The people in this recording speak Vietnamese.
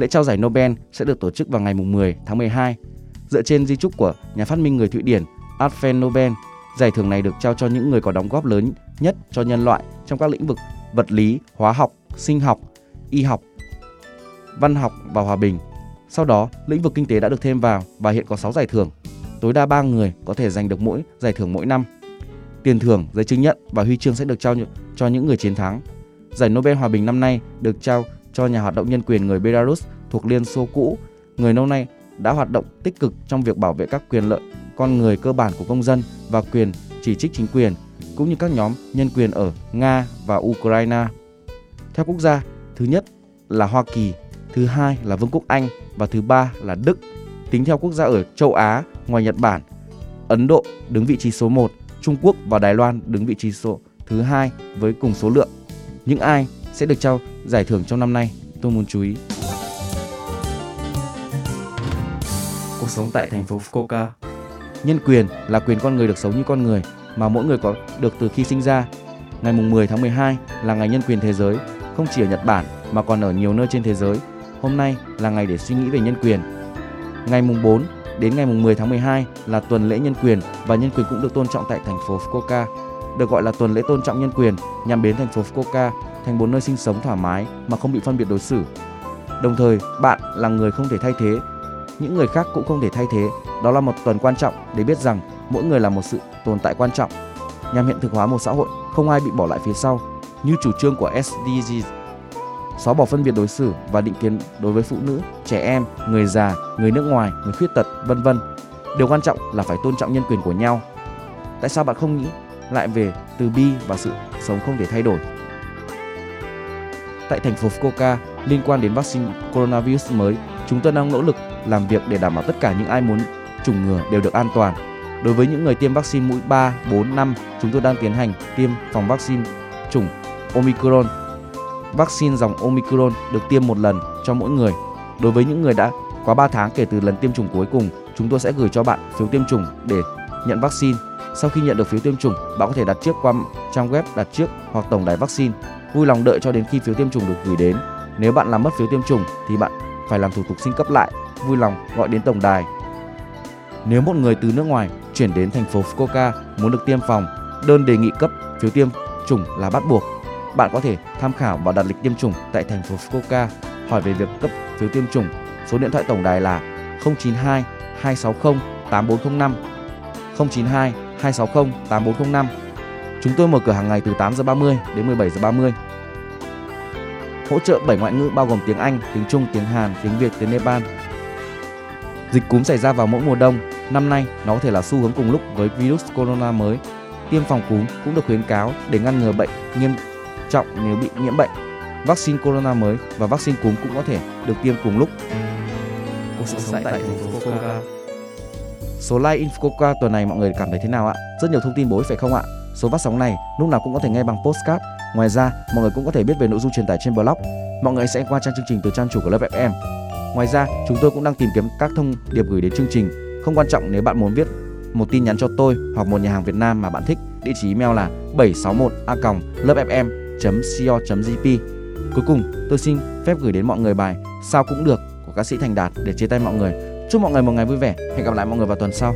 Lễ trao giải Nobel sẽ được tổ chức vào ngày 10 tháng 12. Dựa trên di trúc của nhà phát minh người Thụy Điển Alfred Nobel, giải thưởng này được trao cho những người có đóng góp lớn nhất cho nhân loại trong các lĩnh vực vật lý, hóa học, sinh học, y học, văn học và hòa bình. Sau đó, lĩnh vực kinh tế đã được thêm vào và hiện có 6 giải thưởng. Tối đa 3 người có thể giành được mỗi giải thưởng mỗi năm. Tiền thưởng, giấy chứng nhận và huy chương sẽ được trao cho những người chiến thắng. Giải Nobel Hòa bình năm nay được trao cho nhà hoạt động nhân quyền người Belarus thuộc Liên Xô cũ, người lâu nay đã hoạt động tích cực trong việc bảo vệ các quyền lợi con người cơ bản của công dân và quyền chỉ trích chính quyền, cũng như các nhóm nhân quyền ở Nga và Ukraine. Theo quốc gia, thứ nhất là Hoa Kỳ, thứ hai là Vương quốc Anh và thứ ba là Đức. Tính theo quốc gia ở châu Á ngoài Nhật Bản, Ấn Độ đứng vị trí số 1, Trung Quốc và Đài Loan đứng vị trí số thứ hai với cùng số lượng. Những ai sẽ được trao giải thưởng trong năm nay, tôi muốn chú ý. Cuộc sống tại thành phố Fukuoka Nhân quyền là quyền con người được sống như con người mà mỗi người có được từ khi sinh ra. Ngày 10 tháng 12 là ngày nhân quyền thế giới, không chỉ ở Nhật Bản mà còn ở nhiều nơi trên thế giới. Hôm nay là ngày để suy nghĩ về nhân quyền. Ngày mùng 4 đến ngày mùng 10 tháng 12 là tuần lễ nhân quyền và nhân quyền cũng được tôn trọng tại thành phố Fukuoka. Được gọi là tuần lễ tôn trọng nhân quyền nhằm biến thành phố Fukuoka thành một nơi sinh sống thoải mái mà không bị phân biệt đối xử. Đồng thời, bạn là người không thể thay thế, những người khác cũng không thể thay thế. Đó là một tuần quan trọng để biết rằng mỗi người là một sự tồn tại quan trọng nhằm hiện thực hóa một xã hội không ai bị bỏ lại phía sau như chủ trương của SDGs xóa bỏ phân biệt đối xử và định kiến đối với phụ nữ, trẻ em, người già, người nước ngoài, người khuyết tật, vân vân. Điều quan trọng là phải tôn trọng nhân quyền của nhau. Tại sao bạn không nghĩ lại về từ bi và sự sống không thể thay đổi? Tại thành phố Fukuoka, liên quan đến vaccine coronavirus mới, chúng tôi đang nỗ lực làm việc để đảm bảo tất cả những ai muốn chủng ngừa đều được an toàn. Đối với những người tiêm vaccine mũi 3, 4, 5, chúng tôi đang tiến hành tiêm phòng vaccine chủng Omicron. Vaccine dòng Omicron được tiêm một lần cho mỗi người. Đối với những người đã quá 3 tháng kể từ lần tiêm chủng cuối cùng, chúng tôi sẽ gửi cho bạn phiếu tiêm chủng để nhận vaccine. Sau khi nhận được phiếu tiêm chủng, bạn có thể đặt trước qua trang web đặt trước hoặc tổng đài vaccine. Vui lòng đợi cho đến khi phiếu tiêm chủng được gửi đến. Nếu bạn làm mất phiếu tiêm chủng thì bạn phải làm thủ tục xin cấp lại. Vui lòng gọi đến tổng đài nếu một người từ nước ngoài chuyển đến thành phố Fukuoka muốn được tiêm phòng, đơn đề nghị cấp phiếu tiêm chủng là bắt buộc. Bạn có thể tham khảo và đặt lịch tiêm chủng tại thành phố Fukuoka, hỏi về việc cấp phiếu tiêm chủng. Số điện thoại tổng đài là 092 260 8405 092 260 8405. Chúng tôi mở cửa hàng ngày từ 8 giờ 30 đến 17 giờ 30. Hỗ trợ 7 ngoại ngữ bao gồm tiếng Anh, tiếng Trung, tiếng Hàn, tiếng Việt, tiếng Nepal, Dịch cúm xảy ra vào mỗi mùa đông, năm nay nó có thể là xu hướng cùng lúc với virus corona mới. Tiêm phòng cúm cũng được khuyến cáo để ngăn ngừa bệnh nghiêm trọng nếu bị nhiễm bệnh. Vaccine corona mới và vaccine cúm cũng có thể được tiêm cùng lúc. Cuộc sống tại thành phố Fukuoka. Số like Infoca tuần này mọi người cảm thấy thế nào ạ? Rất nhiều thông tin bổ ích phải không ạ? Số phát sóng này lúc nào cũng có thể nghe bằng postcard. Ngoài ra, mọi người cũng có thể biết về nội dung truyền tải trên blog. Mọi người sẽ qua trang chương trình từ trang chủ của lớp FM Ngoài ra, chúng tôi cũng đang tìm kiếm các thông điệp gửi đến chương trình. Không quan trọng nếu bạn muốn viết một tin nhắn cho tôi hoặc một nhà hàng Việt Nam mà bạn thích, địa chỉ email là 761a.lớpfm.co.jp. Cuối cùng, tôi xin phép gửi đến mọi người bài Sao cũng được của ca sĩ Thành Đạt để chia tay mọi người. Chúc mọi người một ngày vui vẻ. Hẹn gặp lại mọi người vào tuần sau.